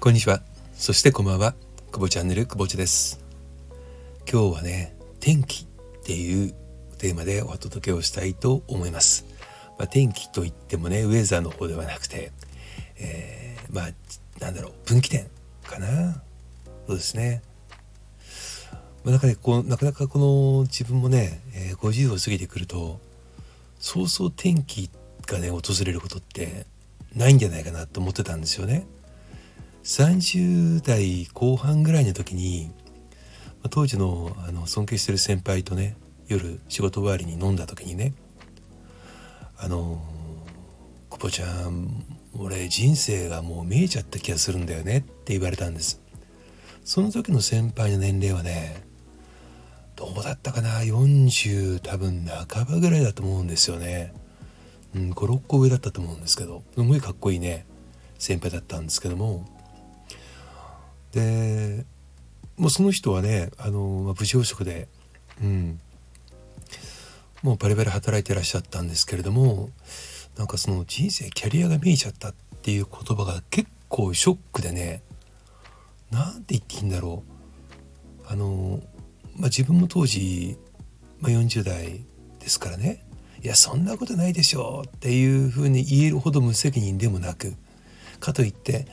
こんにちは。そしてこんばんは。久保チャンネル久保地です。今日はね、天気っていうテーマでお届けをしたいと思います。まあ、天気といってもね、ウェザーの方ではなくて、えー、まあ、なんだろう、分岐点かな。そうですね。まあ、なんかね、こう、なかなかこの自分もね、えー、50を過ぎてくると、そうそう天気がね、訪れることってないんじゃないかなと思ってたんですよね。30代後半ぐらいの時に当時のあの尊敬してる先輩とね夜仕事終わりに飲んだ時にね「あの久保ちゃん俺人生がもう見えちゃった気がするんだよね」って言われたんです。その時の先輩の年齢はねどうだったかな？40多分半ばぐらいだと思うんですよね。うん56個上だったと思うんですけどすごいかっこいいね先輩だったんですけどもでもうその人はねあの、まあ、無事養殖で、うん、もうバリバリ働いてらっしゃったんですけれどもなんかその人生キャリアが見えちゃったっていう言葉が結構ショックでねなんて言っていいんだろう。あの、まあ、自分も当時、まあ、40代ですからねいやそんなことないでしょうっていうふうに言えるほど無責任でもなくかといって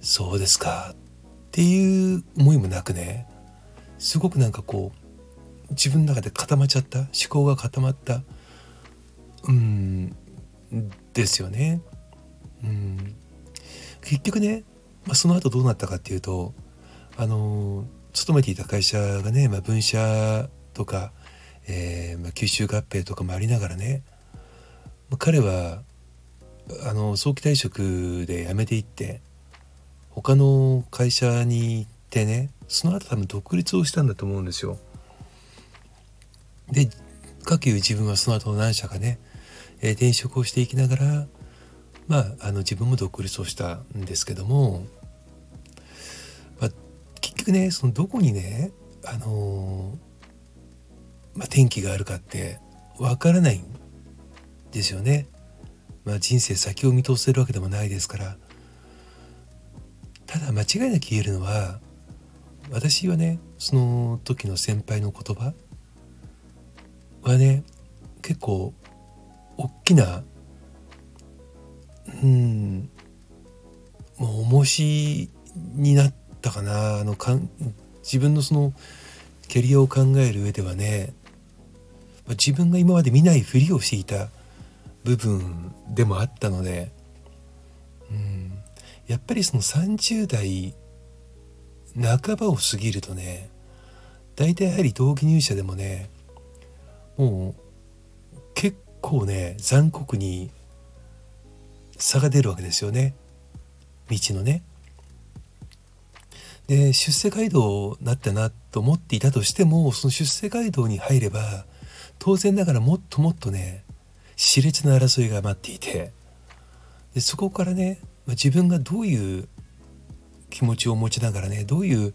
そうですかっていう思いもなくねすごくなんかこう自分の中で固まっちゃった思考が固まったうんですよね。うん結局ね、まあ、その後どうなったかっていうとあの勤めていた会社がね、まあ、分社とか、えーまあ、吸収合併とかもありながらね、まあ、彼はあの早期退職で辞めていって他の会社に行ってねその後多分独立をしたんだと思うんですよ。でかくいう自分はその後何社かね、えー、転職をしていきながらまああの自分も独立をしたんですけども、まあ、結局ねそのどこにねあのー、まあ、転機があるかってわからないんですよね。まあ、人生先を見通せるわけでもないですからただ間違いなく言えるのは私はねその時の先輩の言葉はね結構大きなうんもう重しになったかなあのかん自分のそのキャリアを考える上ではね自分が今まで見ないふりをしていた部分でもあったのでやっぱりその30代半ばを過ぎるとね大体やはり同期入社でもねもう結構ね残酷に差が出るわけですよね道のね。で出世街道になったなと思っていたとしてもその出世街道に入れば当然ながらもっともっとね熾烈な争いが待っていてでそこからねま、自分がどういう気持ちを持ちながらねどういう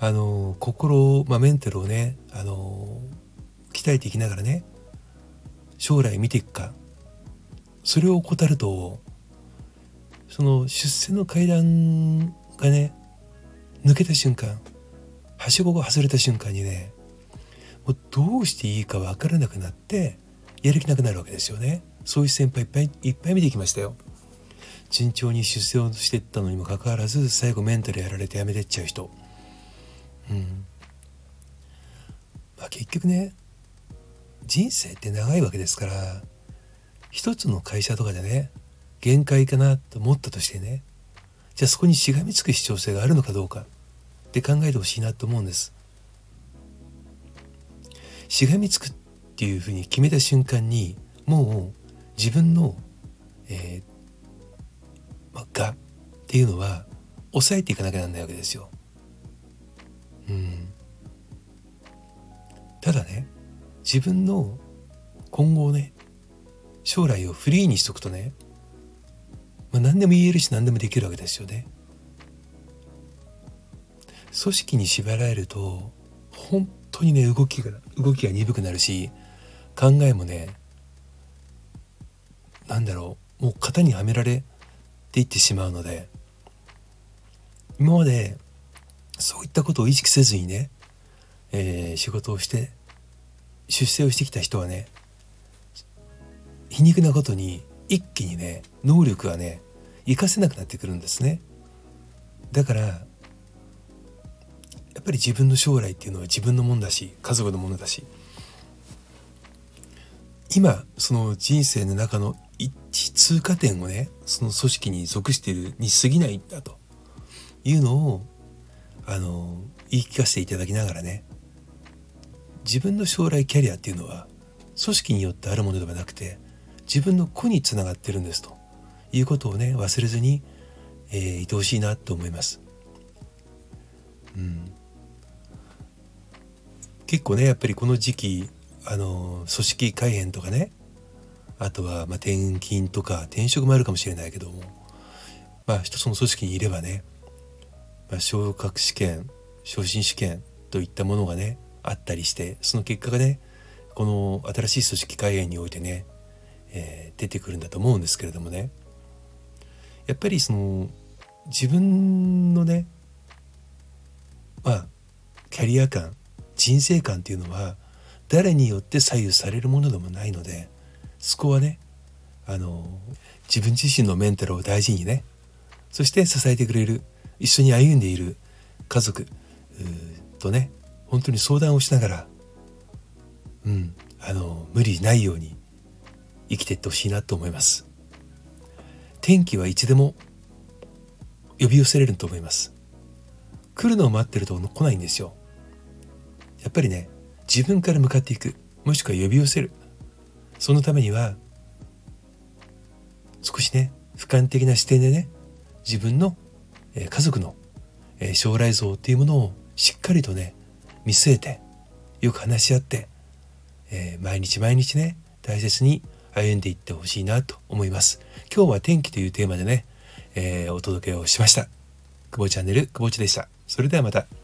あの心、まあ、メンタルをねあの鍛えていきながらね将来見ていくかそれを怠るとその出世の階段がね抜けた瞬間はしごが外れた瞬間にねもうどうしていいか分からなくなってやる気なくなるわけですよね。そういう先輩いっぱいいっぱい見てきましたよ。順調に出世をしてったのにもかかわらず最後メンタルやられてやめてっちゃう人。うん。まあ結局ね人生って長いわけですから一つの会社とかでね限界かなと思ったとしてねじゃあそこにしがみつく必要性があるのかどうかって考えてほしいなと思うんです。しがみつくっていうふうに決めた瞬間にもう自分の、えー、がっていうのは抑えていかなきゃなんないわけですよ。うん、ただね自分の今後ね将来をフリーにしとくとね、まあ、何でも言えるし何でもできるわけですよね。組織に縛られると本当にね動きが動きが鈍くなるし考えもねなんだろうもう型にはめられっていってしまうので今までそういったことを意識せずにね、えー、仕事をして出世をしてきた人はね皮肉なことに一気にね能力がね活かせなくなってくるんですね。だからやっぱり自分の将来っていうのは自分のもんだし家族のものだし。今その人生の中の一通過点をねその組織に属しているに過ぎないんだと。いうのをあの言い聞かせていただきながらね自分の将来キャリアっていうのは組織によってあるものではなくて自分の子につながってるんですと。いうことをね忘れずに、えー、いてほしいなと思います。うん、結構ねやっぱりこの時期あの組織改変とかねあとはま転勤とか転職もあるかもしれないけどもまあ一つの組織にいればね、まあ、昇格試験昇進試験といったものがねあったりしてその結果がねこの新しい組織改変においてね、えー、出てくるんだと思うんですけれどもね。やっぱりその自分のねまあキャリア感人生観っていうのは誰によって左右されるものでもないのでそこはねあの自分自身のメンタルを大事にねそして支えてくれる一緒に歩んでいる家族とね本当に相談をしながらうんあの無理ないように生きていってほしいなと思います。天気はいつでも呼び寄せれると思います。来るのを待ってると来ないんですよ。やっぱりね自分から向かっていくもしくは呼び寄せるそのためには少しね俯瞰的な視点でね自分の、家族の、将来像っていうものをしっかりとね見据えてよく話し合って、えー、毎日毎日ね大切に歩んでいってほしいなと思います。今日は天気というテーマでね、えー、お届けをしました。久保チャンネル久保地でした。それではまた。